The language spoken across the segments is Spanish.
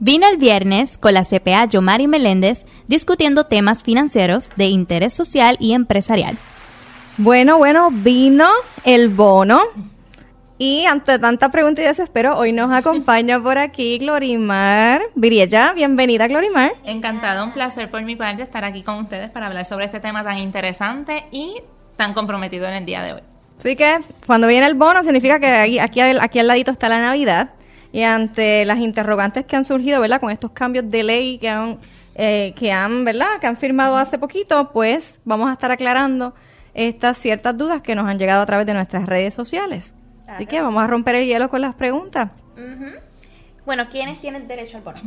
Vino el viernes con la CPA Yomari Meléndez discutiendo temas financieros de interés social y empresarial. Bueno, bueno, vino el bono. Y ante tanta pregunta y desespero, hoy nos acompaña por aquí Glorimar Viriella. Bienvenida, Glorimar. Encantada, un placer por mi parte estar aquí con ustedes para hablar sobre este tema tan interesante y tan comprometido en el día de hoy. Así que cuando viene el bono significa que aquí, aquí, aquí al ladito está la Navidad y ante las interrogantes que han surgido, ¿verdad? Con estos cambios de ley que han, eh, que han, ¿verdad? Que han firmado hace poquito, pues vamos a estar aclarando estas ciertas dudas que nos han llegado a través de nuestras redes sociales. Así que vamos a romper el hielo con las preguntas. Bueno, ¿quiénes tienen derecho al bono?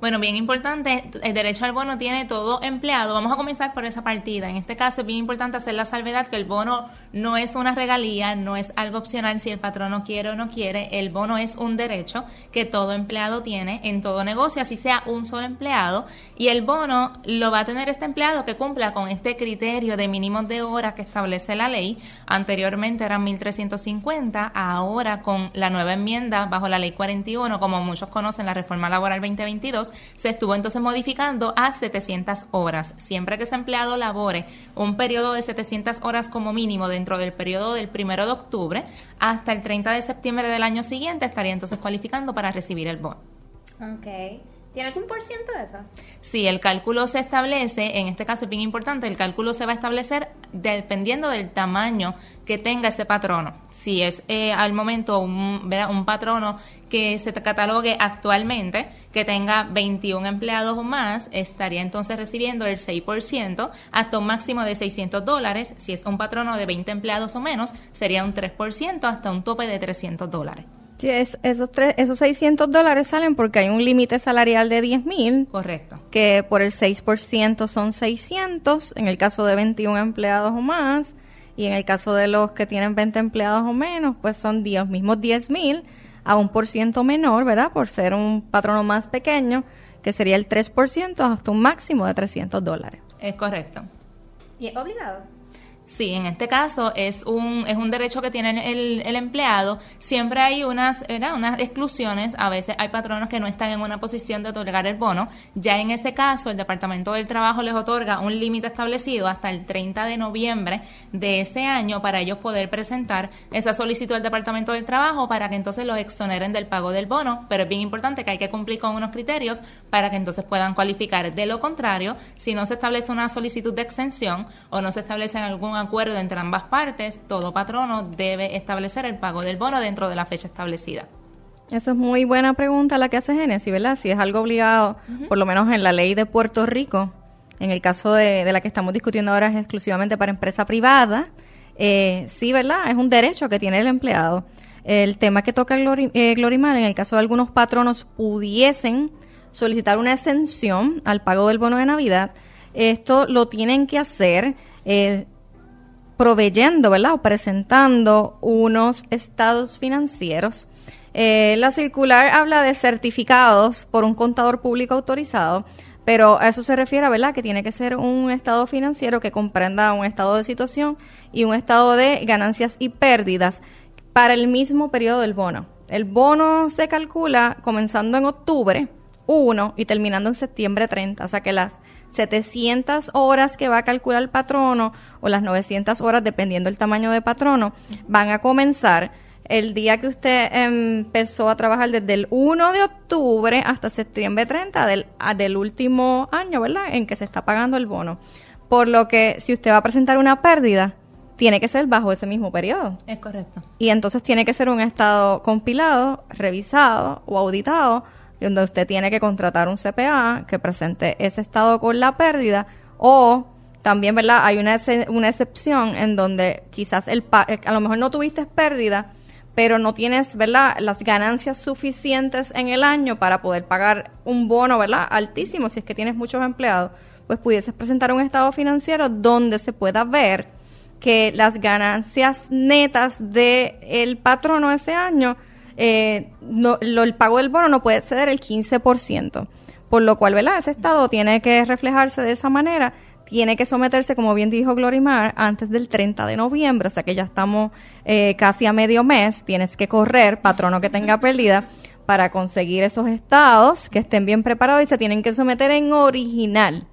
Bueno, bien importante, el derecho al bono tiene todo empleado. Vamos a comenzar por esa partida. En este caso es bien importante hacer la salvedad que el bono no es una regalía, no es algo opcional si el patrono quiere o no quiere. El bono es un derecho que todo empleado tiene en todo negocio, así sea un solo empleado. Y el bono lo va a tener este empleado que cumpla con este criterio de mínimos de horas que establece la ley. Anteriormente eran 1.350, ahora con la nueva enmienda bajo la ley 41, como muchos conocen, la reforma laboral 2022 se estuvo entonces modificando a 700 horas. Siempre que ese empleado labore un periodo de 700 horas como mínimo dentro del periodo del primero de octubre hasta el 30 de septiembre del año siguiente, estaría entonces cualificando para recibir el bono. Ok. ¿Tiene algún por ciento de eso? Sí, el cálculo se establece, en este caso es bien importante, el cálculo se va a establecer dependiendo del tamaño que tenga ese patrono. Si es eh, al momento un, un patrono que se catalogue actualmente, que tenga 21 empleados o más, estaría entonces recibiendo el 6% hasta un máximo de 600 dólares. Si es un patrono de 20 empleados o menos, sería un 3% hasta un tope de 300 dólares. Sí, esos, tres, esos 600 dólares salen porque hay un límite salarial de 10 mil. Correcto. Que por el 6% son 600, en el caso de 21 empleados o más. Y en el caso de los que tienen 20 empleados o menos, pues son los mismos 10 mil a un por ciento menor, ¿verdad? Por ser un patrono más pequeño, que sería el 3% hasta un máximo de 300 dólares. Es correcto. ¿Y es obligado? Sí, en este caso es un, es un derecho que tiene el, el empleado. Siempre hay unas, unas exclusiones. A veces hay patronos que no están en una posición de otorgar el bono. Ya en ese caso, el Departamento del Trabajo les otorga un límite establecido hasta el 30 de noviembre de ese año para ellos poder presentar esa solicitud al Departamento del Trabajo para que entonces los exoneren del pago del bono. Pero es bien importante que hay que cumplir con unos criterios para que entonces puedan cualificar. De lo contrario, si no se establece una solicitud de exención o no se establece algún acuerdo entre ambas partes, todo patrono debe establecer el pago del bono dentro de la fecha establecida. Esa es muy buena pregunta la que hace Genesis, ¿verdad? Si es algo obligado, por lo menos en la ley de Puerto Rico, en el caso de, la que estamos discutiendo ahora es exclusivamente para empresa privada, eh, sí, ¿verdad? Es un derecho que tiene el empleado. El tema que toca el eh, Glorimar, en el caso de algunos patronos pudiesen solicitar una exención al pago del bono de Navidad, esto lo tienen que hacer eh, proveyendo, ¿verdad? O presentando unos estados financieros. Eh, la circular habla de certificados por un contador público autorizado, pero a eso se refiere, ¿verdad? Que tiene que ser un estado financiero que comprenda un estado de situación y un estado de ganancias y pérdidas para el mismo periodo del bono. El bono se calcula comenzando en octubre 1 y terminando en septiembre 30, o sea que las 700 horas que va a calcular el patrono o las 900 horas, dependiendo del tamaño de patrono, van a comenzar el día que usted empezó a trabajar desde el 1 de octubre hasta septiembre 30 del, del último año, ¿verdad? En que se está pagando el bono. Por lo que si usted va a presentar una pérdida, tiene que ser bajo ese mismo periodo. Es correcto. Y entonces tiene que ser un estado compilado, revisado o auditado donde usted tiene que contratar un CPA que presente ese estado con la pérdida o también, ¿verdad? Hay una, una excepción en donde quizás el eh, a lo mejor no tuviste pérdida, pero no tienes, ¿verdad? Las ganancias suficientes en el año para poder pagar un bono, ¿verdad? Altísimo, si es que tienes muchos empleados, pues pudieses presentar un estado financiero donde se pueda ver que las ganancias netas del el patrono ese año eh, no, el pago del bono no puede exceder el 15%, por lo cual, ¿verdad? Ese estado tiene que reflejarse de esa manera, tiene que someterse, como bien dijo Glorimar, antes del 30 de noviembre, o sea que ya estamos eh, casi a medio mes, tienes que correr, patrono que tenga pérdida, para conseguir esos estados que estén bien preparados y se tienen que someter en original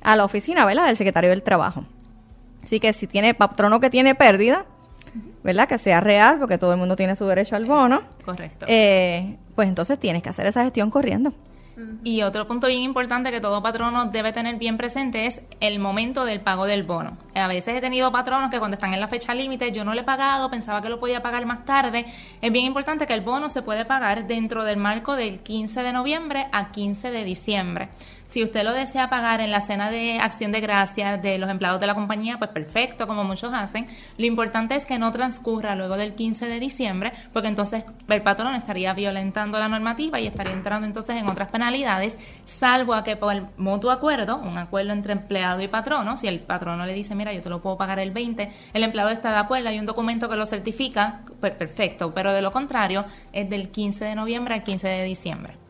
a la oficina, ¿verdad? Del secretario del Trabajo. Así que si tiene patrono que tiene pérdida, ¿verdad? Que sea real, porque todo el mundo tiene su derecho al bono. Correcto. Eh, pues entonces tienes que hacer esa gestión corriendo. Y otro punto bien importante que todo patrono debe tener bien presente es el momento del pago del bono. A veces he tenido patronos que cuando están en la fecha límite yo no le he pagado, pensaba que lo podía pagar más tarde. Es bien importante que el bono se puede pagar dentro del marco del 15 de noviembre a 15 de diciembre. Si usted lo desea pagar en la cena de acción de gracias de los empleados de la compañía, pues perfecto, como muchos hacen. Lo importante es que no transcurra luego del 15 de diciembre, porque entonces el patrón estaría violentando la normativa y estaría entrando entonces en otras penalidades, salvo a que por mutuo acuerdo, un acuerdo entre empleado y patrono, si el patrono le dice, mira, yo te lo puedo pagar el 20, el empleado está de acuerdo, hay un documento que lo certifica, pues perfecto, pero de lo contrario es del 15 de noviembre al 15 de diciembre.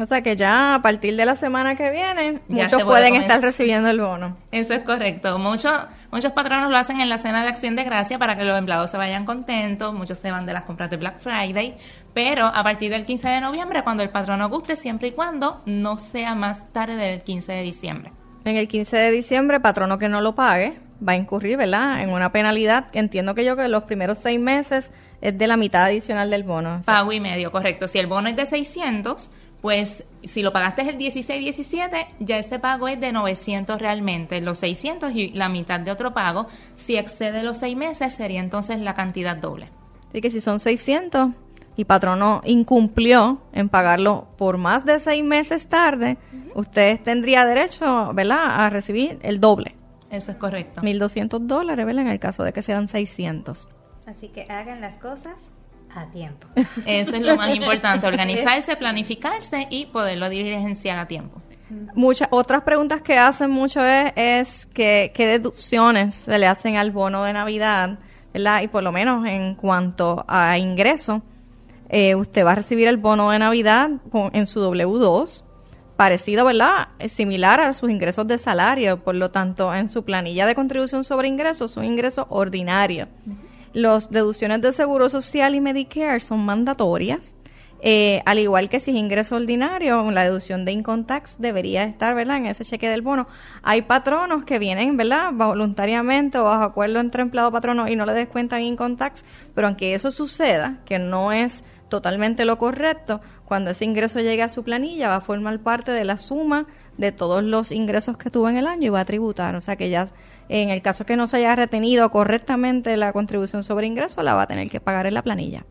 O sea que ya a partir de la semana que viene, muchos pueden estar recibiendo el bono. Eso es correcto. Muchos, muchos patronos lo hacen en la cena de acción de gracia para que los empleados se vayan contentos. Muchos se van de las compras de Black Friday. Pero a partir del 15 de noviembre, cuando el patrono guste, siempre y cuando no sea más tarde del 15 de diciembre. En el 15 de diciembre, patrono que no lo pague va a incurrir, ¿verdad?, en una penalidad entiendo que yo que los primeros seis meses es de la mitad adicional del bono. Pago y medio, correcto. Si el bono es de 600 pues si lo pagaste el 16-17, ya ese pago es de 900 realmente, los 600 y la mitad de otro pago. Si excede los seis meses, sería entonces la cantidad doble. Así que si son 600 y patrono incumplió en pagarlo por más de seis meses tarde, usted tendría derecho, ¿verdad?, a recibir el doble. Eso es correcto. 1.200 dólares, ¿verdad?, en el caso de que sean 600. Así que hagan las cosas a tiempo. Eso es lo más importante, organizarse, planificarse y poderlo dirigenciar a tiempo. Muchas otras preguntas que hacen mucho es, que, qué deducciones se le hacen al bono de Navidad, ¿verdad? Y por lo menos en cuanto a ingreso, eh, usted va a recibir el bono de Navidad en su W2, parecido, ¿verdad? Es similar a sus ingresos de salario, por lo tanto, en su planilla de contribución sobre ingresos, son ingresos ordinarios. Los deducciones de Seguro Social y Medicare son mandatorias. Eh, al igual que si es ingreso ordinario, la deducción de income tax debería estar, ¿verdad? En ese cheque del bono. Hay patronos que vienen, ¿verdad? Voluntariamente o bajo acuerdo entre empleado patrono y no le descuentan income tax, pero aunque eso suceda, que no es totalmente lo correcto, cuando ese ingreso llegue a su planilla va a formar parte de la suma de todos los ingresos que tuvo en el año y va a tributar. O sea que ya en el caso que no se haya retenido correctamente la contribución sobre ingreso, la va a tener que pagar en la planilla.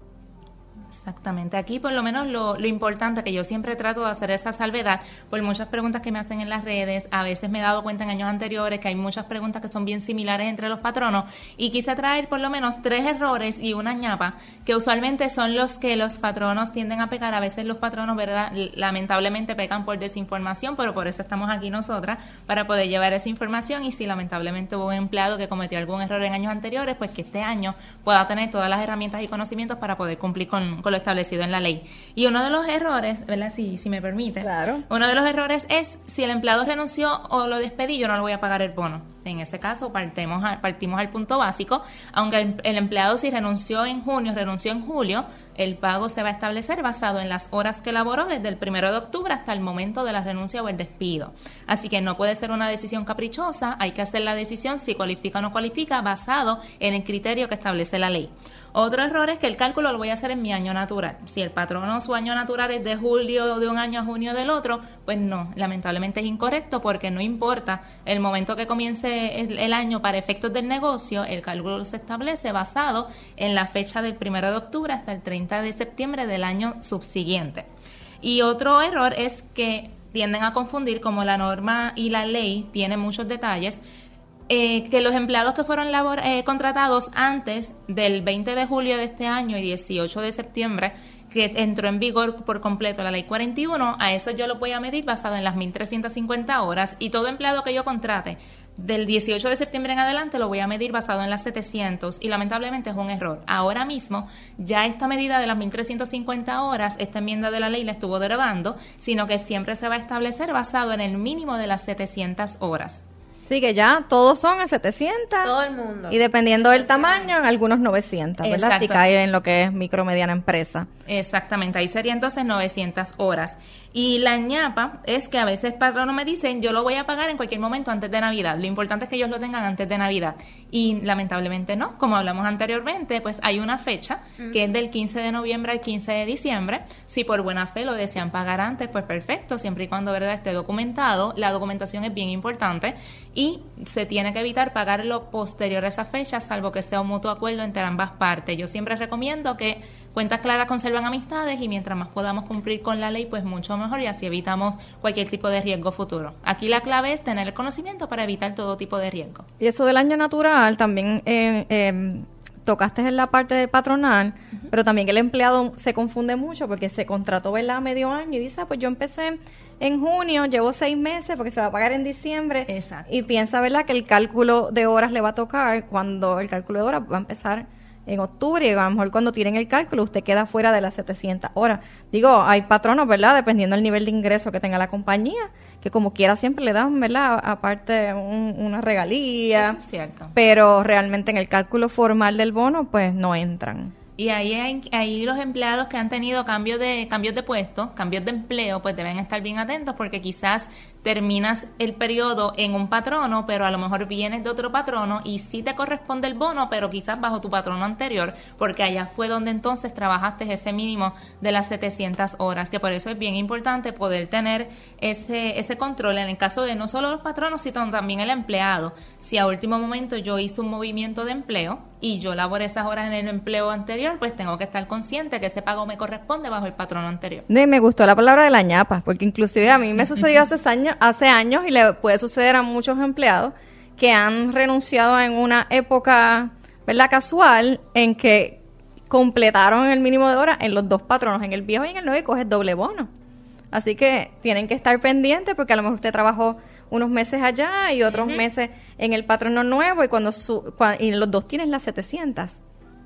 Exactamente. Aquí por lo menos lo, importante que yo siempre trato de hacer esa salvedad por muchas preguntas que me hacen en las redes. A veces me he dado cuenta en años anteriores que hay muchas preguntas que son bien similares entre los patronos y quise traer por lo menos tres errores y una ñapa que usualmente son los que los patronos tienden a pecar. A veces los patronos, ¿verdad? Lamentablemente pecan por desinformación, pero por eso estamos aquí nosotras para poder llevar esa información y si lamentablemente hubo un empleado que cometió algún error en años anteriores, pues que este año pueda tener todas las herramientas y conocimientos para poder cumplir con con, lo establecido en la ley. Y uno de los errores, ¿verdad? Si, si me permite. Claro. Uno de los errores es si el empleado renunció o lo despedí, yo no le voy a pagar el bono. En este caso, partimos, partimos al punto básico. Aunque el, el empleado si renunció en junio, renunció en julio, el pago se va a establecer basado en las horas que laboró desde el primero de octubre hasta el momento de la renuncia o el despido. Así que no puede ser una decisión caprichosa, hay que hacer la decisión si cualifica o no cualifica basado en el criterio que establece la ley. Otro error es que el cálculo lo voy a hacer en mi año natural. Si el patrono su año natural es de julio de un año a junio del otro, pues no, lamentablemente es incorrecto porque no importa el momento que comience el, año para efectos del negocio, el cálculo se establece basado en la fecha del primero de octubre hasta el 30 de septiembre del año subsiguiente. Y otro error es que tienden a confundir como la norma y la ley tienen muchos detalles eh, que los empleados que fueron eh, contratados antes del 20 de julio de este año y 18 de septiembre, que entró en vigor por completo la ley 41, a eso yo lo voy a medir basado en las 1.350 horas y todo empleado que yo contrate del 18 de septiembre en adelante lo voy a medir basado en las 700 y lamentablemente es un error. Ahora mismo ya esta medida de las 1350 horas, esta enmienda de la ley la estuvo derogando, sino que siempre se va a establecer basado en el mínimo de las 700 horas. Sí, que ya todos son a 700. Todo el mundo. Y dependiendo del tamaño, en algunos 900, ¿verdad? Si cae en lo que es micro mediana empresa. Exactamente, ahí sería entonces 900 horas. Y la ñapa es que a veces patronos me dicen, yo lo voy a pagar en cualquier momento antes de Navidad. Lo importante es que ellos lo tengan antes de Navidad. Y lamentablemente no, como hablamos anteriormente, pues hay una fecha que es del 15 de noviembre al 15 de diciembre. Si por buena fe lo desean pagar antes, pues perfecto, siempre y cuando verdad esté documentado. La documentación es bien importante y se tiene que evitar pagarlo posterior a esa fecha, salvo que sea un mutuo acuerdo entre ambas partes. Yo siempre recomiendo que cuentas claras conservan amistades y mientras más podamos cumplir con la ley, pues mucho mejor y así evitamos cualquier tipo de riesgo futuro. Aquí la clave es tener el conocimiento para evitar todo tipo de riesgo. Y eso del año natural también eh, eh, tocaste en la parte de patronal, pero también el empleado se confunde mucho porque se contrató ¿verdad? medio año y dice, ah, pues yo empecé en junio, llevo seis meses porque se va a pagar en diciembre. Exacto. Y piensa, ¿verdad?, que el cálculo de horas le va a tocar cuando el cálculo de horas va a empezar en octubre y a lo mejor cuando tiren el cálculo usted queda fuera de las 700 horas. Digo, hay patronos, ¿verdad? Dependiendo del nivel de ingreso que tenga la compañía, que como quiera siempre le dan, ¿verdad? Aparte un- una regalía. Eso es cierto. Pero realmente en el cálculo formal del bono, pues no entran. Y ahí, ahí los empleados que han tenido cambios de, cambios de puesto, cambios de empleo, pues deben estar bien atentos porque quizás terminas el periodo en un patrono, pero a lo mejor vienes de otro patrono y sí te corresponde el bono, pero quizás bajo tu patrono anterior, porque allá fue donde entonces trabajaste ese mínimo de las 700 horas, que por eso es bien importante poder tener ese, ese control en el caso de no solo los patronos, sino también el empleado. Si a último momento yo hice un movimiento de empleo y yo laboré esas horas en el empleo anterior, pues tengo que estar consciente que ese pago me corresponde bajo el patrono anterior. De- me gustó la palabra de la ñapa, porque inclusive a mí me sucedió hace años, hace años y le puede suceder a muchos empleados que han renunciado en una época, ¿verdad? Casual, en que completaron el mínimo de horas en los dos patronos, en el viejo y en el nuevo, y coges doble bono. Así que tienen que estar pendientes porque a lo mejor usted trabajó unos meses allá y otros meses en el patrono nuevo y cuando su, y los dos tienes las 700.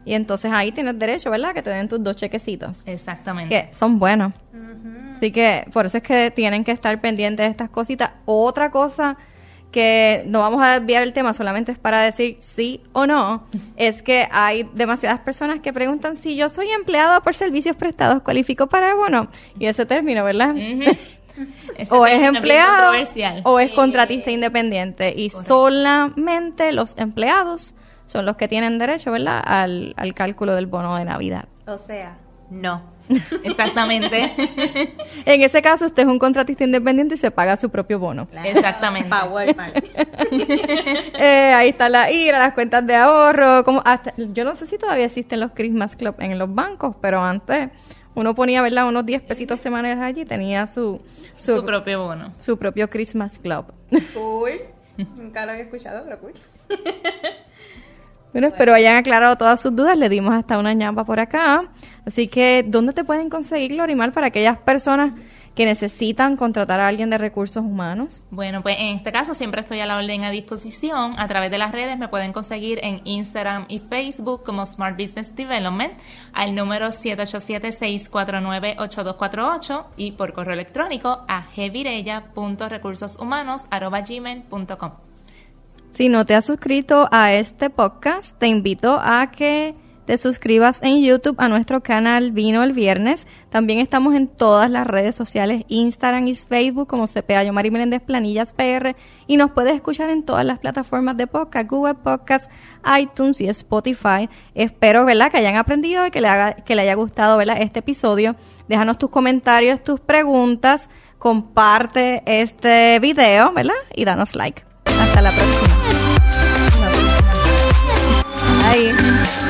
Y entonces ahí tienes derecho, ¿verdad? Que te den tus dos chequecitos Exactamente. que son buenos. Así que por eso es que tienen que estar pendientes de estas cositas. Otra cosa que no vamos a desviar el tema, solamente es para decir sí o no, es que hay demasiadas personas que preguntan si yo soy empleado por servicios prestados, ¿cualifico para el bono? Y ese término, ¿verdad? O es empleado o es contratista independiente y solamente los empleados son los que tienen derecho, ¿verdad? Al, al cálculo del bono de Navidad. O sea, no. Exactamente. En ese caso, usted es un contratista independiente y se paga su propio bono. Exactamente. Power. Eh, ahí está la IRA, las cuentas de ahorro. Como hasta, yo no sé si todavía existen los Christmas Club en los bancos, pero antes uno ponía, ¿verdad? Unos 10 pesitos semanales allí y tenía su, su, Su propio bono. su propio Christmas Club. Cool. Nunca lo había escuchado, pero cool. Bueno, espero hayan aclarado todas sus dudas. Le dimos hasta una ñapa por acá. Así que, ¿dónde te pueden conseguir, Lorimar, para aquellas personas que necesitan contratar a alguien de recursos humanos? Bueno, pues en este caso siempre estoy a la orden a disposición. A través de las redes me pueden conseguir en Instagram y Facebook como Smart Business Development al número 787-649-8248 y por correo electrónico a gmail.com Si no te has suscrito a este podcast, te invito a que te suscribas en YouTube a nuestro canal Vino el Viernes. También estamos en todas las redes sociales, Instagram y Facebook como CPA Yomari Meléndez Planillas PR y nos puedes escuchar en todas las plataformas de podcast, Google Podcasts, iTunes y Spotify. Espero, ¿verdad?, que hayan aprendido y que le, haga, que le haya gustado, ¿verdad?, este episodio. Déjanos tus comentarios, tus preguntas, comparte este video, ¿verdad? Y danos like. Hasta la próxima. Aí.